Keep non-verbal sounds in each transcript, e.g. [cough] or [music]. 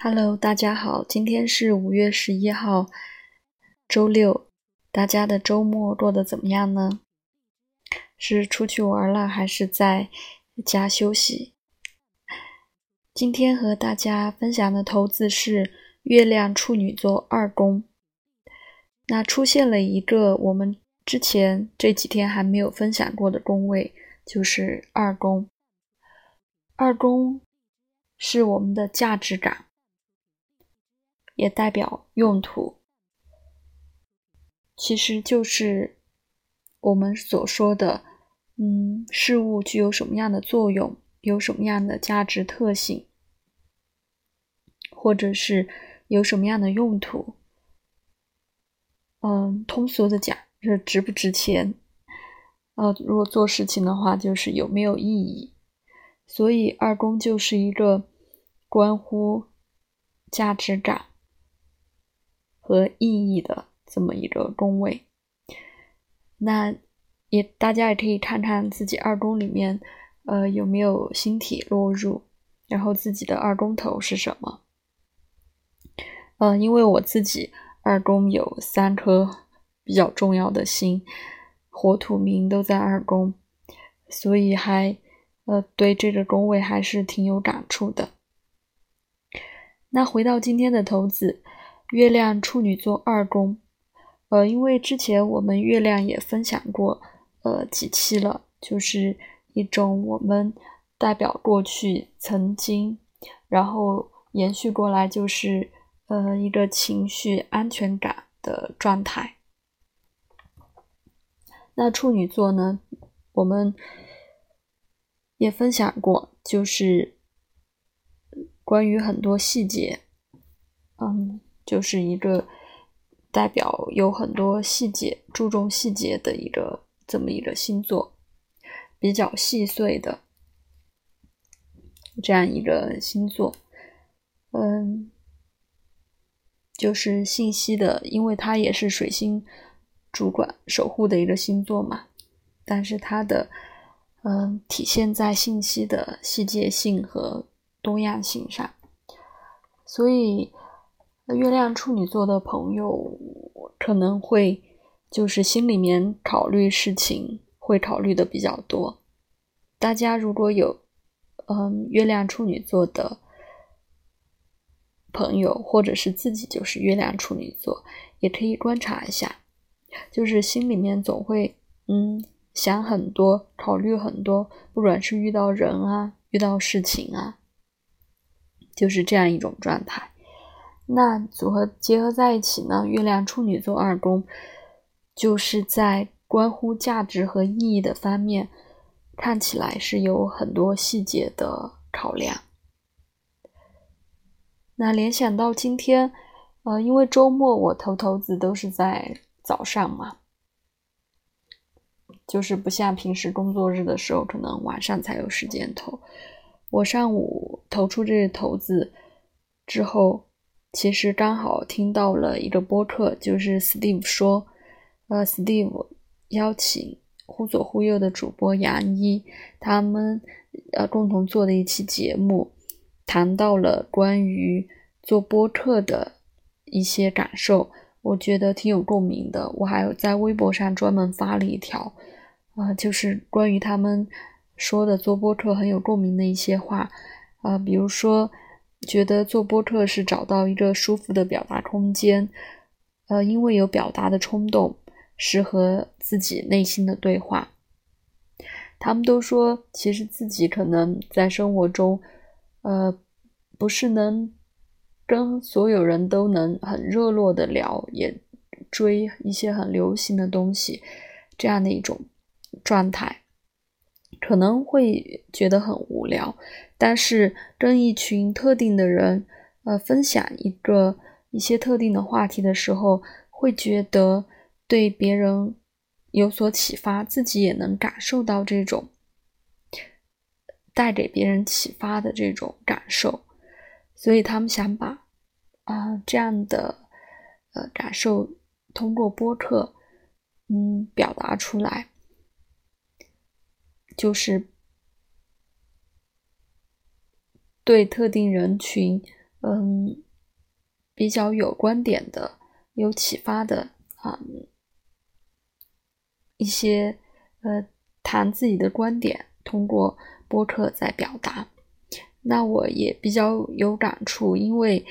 Hello，大家好，今天是五月十一号，周六，大家的周末过得怎么样呢？是出去玩了，还是在家休息？今天和大家分享的投资是月亮处女座二宫，那出现了一个我们之前这几天还没有分享过的宫位，就是二宫。二宫是我们的价值感。也代表用途，其实就是我们所说的，嗯，事物具有什么样的作用，有什么样的价值特性，或者是有什么样的用途。嗯，通俗的讲，是值不值钱。呃，如果做事情的话，就是有没有意义。所以二宫就是一个关乎价值感。和意义的这么一个宫位，那也大家也可以看看自己二宫里面，呃有没有星体落入，然后自己的二宫头是什么？嗯，因为我自己二宫有三颗 [laughs] 比较重要的星，火土冥都在二宫，所以还呃对这个宫位还是挺有感触的。那回到今天的投资。月亮处女座二宫，呃，因为之前我们月亮也分享过，呃，几期了，就是一种我们代表过去曾经，然后延续过来就是呃一个情绪安全感的状态。那处女座呢，我们也分享过，就是关于很多细节，嗯。就是一个代表有很多细节、注重细节的一个这么一个星座，比较细碎的这样一个星座。嗯，就是信息的，因为它也是水星主管守护的一个星座嘛，但是它的嗯体现在信息的细节性和多样性上，所以。那月亮处女座的朋友可能会就是心里面考虑事情会考虑的比较多。大家如果有嗯月亮处女座的朋友，或者是自己就是月亮处女座，也可以观察一下，就是心里面总会嗯想很多，考虑很多，不管是遇到人啊，遇到事情啊，就是这样一种状态。那组合结合在一起呢？月亮处女座二宫，就是在关乎价值和意义的方面，看起来是有很多细节的考量。那联想到今天，呃，因为周末我投投资都是在早上嘛，就是不像平时工作日的时候，可能晚上才有时间投。我上午投出这个投资之后。其实刚好听到了一个播客，就是 Steve 说，呃，Steve 邀请忽左忽右的主播杨一，他们呃共同做的一期节目，谈到了关于做播客的一些感受，我觉得挺有共鸣的。我还有在微博上专门发了一条，啊，就是关于他们说的做播客很有共鸣的一些话，啊，比如说。觉得做播客是找到一个舒服的表达空间，呃，因为有表达的冲动，适合自己内心的对话。他们都说，其实自己可能在生活中，呃，不是能跟所有人都能很热络的聊，也追一些很流行的东西，这样的一种状态。可能会觉得很无聊，但是跟一群特定的人，呃，分享一个一些特定的话题的时候，会觉得对别人有所启发，自己也能感受到这种带给别人启发的这种感受，所以他们想把啊这样的呃感受通过播客，嗯，表达出来。就是对特定人群，嗯，比较有观点的、有启发的啊一些呃谈自己的观点，通过播客在表达。那我也比较有感触，因为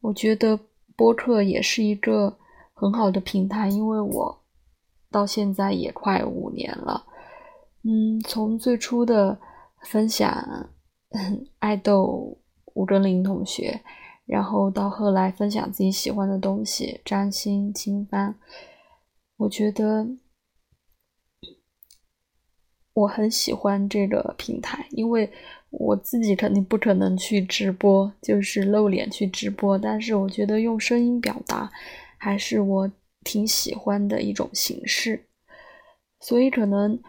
我觉得播客也是一个很好的平台，因为我到现在也快五年了。嗯，从最初的分享 [laughs] 爱豆吴哲林同学，然后到后来分享自己喜欢的东西，占星、经幡，我觉得我很喜欢这个平台，因为我自己肯定不可能去直播，就是露脸去直播，但是我觉得用声音表达还是我挺喜欢的一种形式，所以可能。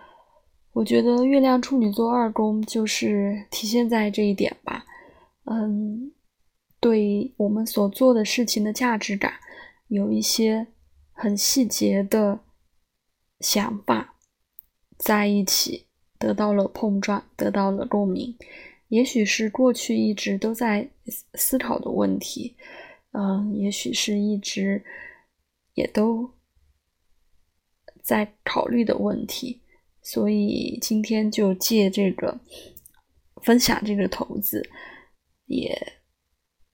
我觉得月亮处女座二宫就是体现在这一点吧，嗯，对我们所做的事情的价值感有一些很细节的想法，在一起得到了碰撞，得到了共鸣，也许是过去一直都在思考的问题，嗯，也许是一直也都在考虑的问题。所以今天就借这个分享这个投资，也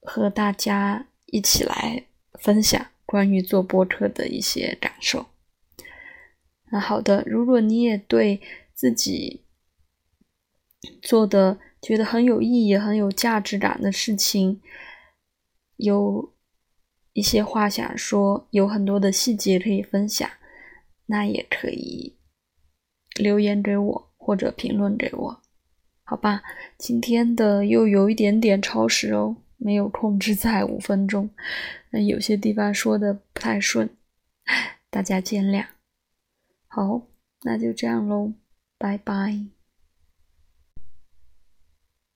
和大家一起来分享关于做播客的一些感受。那好的，如果你也对自己做的觉得很有意义、很有价值感的事情，有一些话想说，有很多的细节可以分享，那也可以。留言给我或者评论给我，好吧？今天的又有一点点超时哦，没有控制在五分钟，那有些地方说的不太顺，大家见谅。好，那就这样喽，拜拜。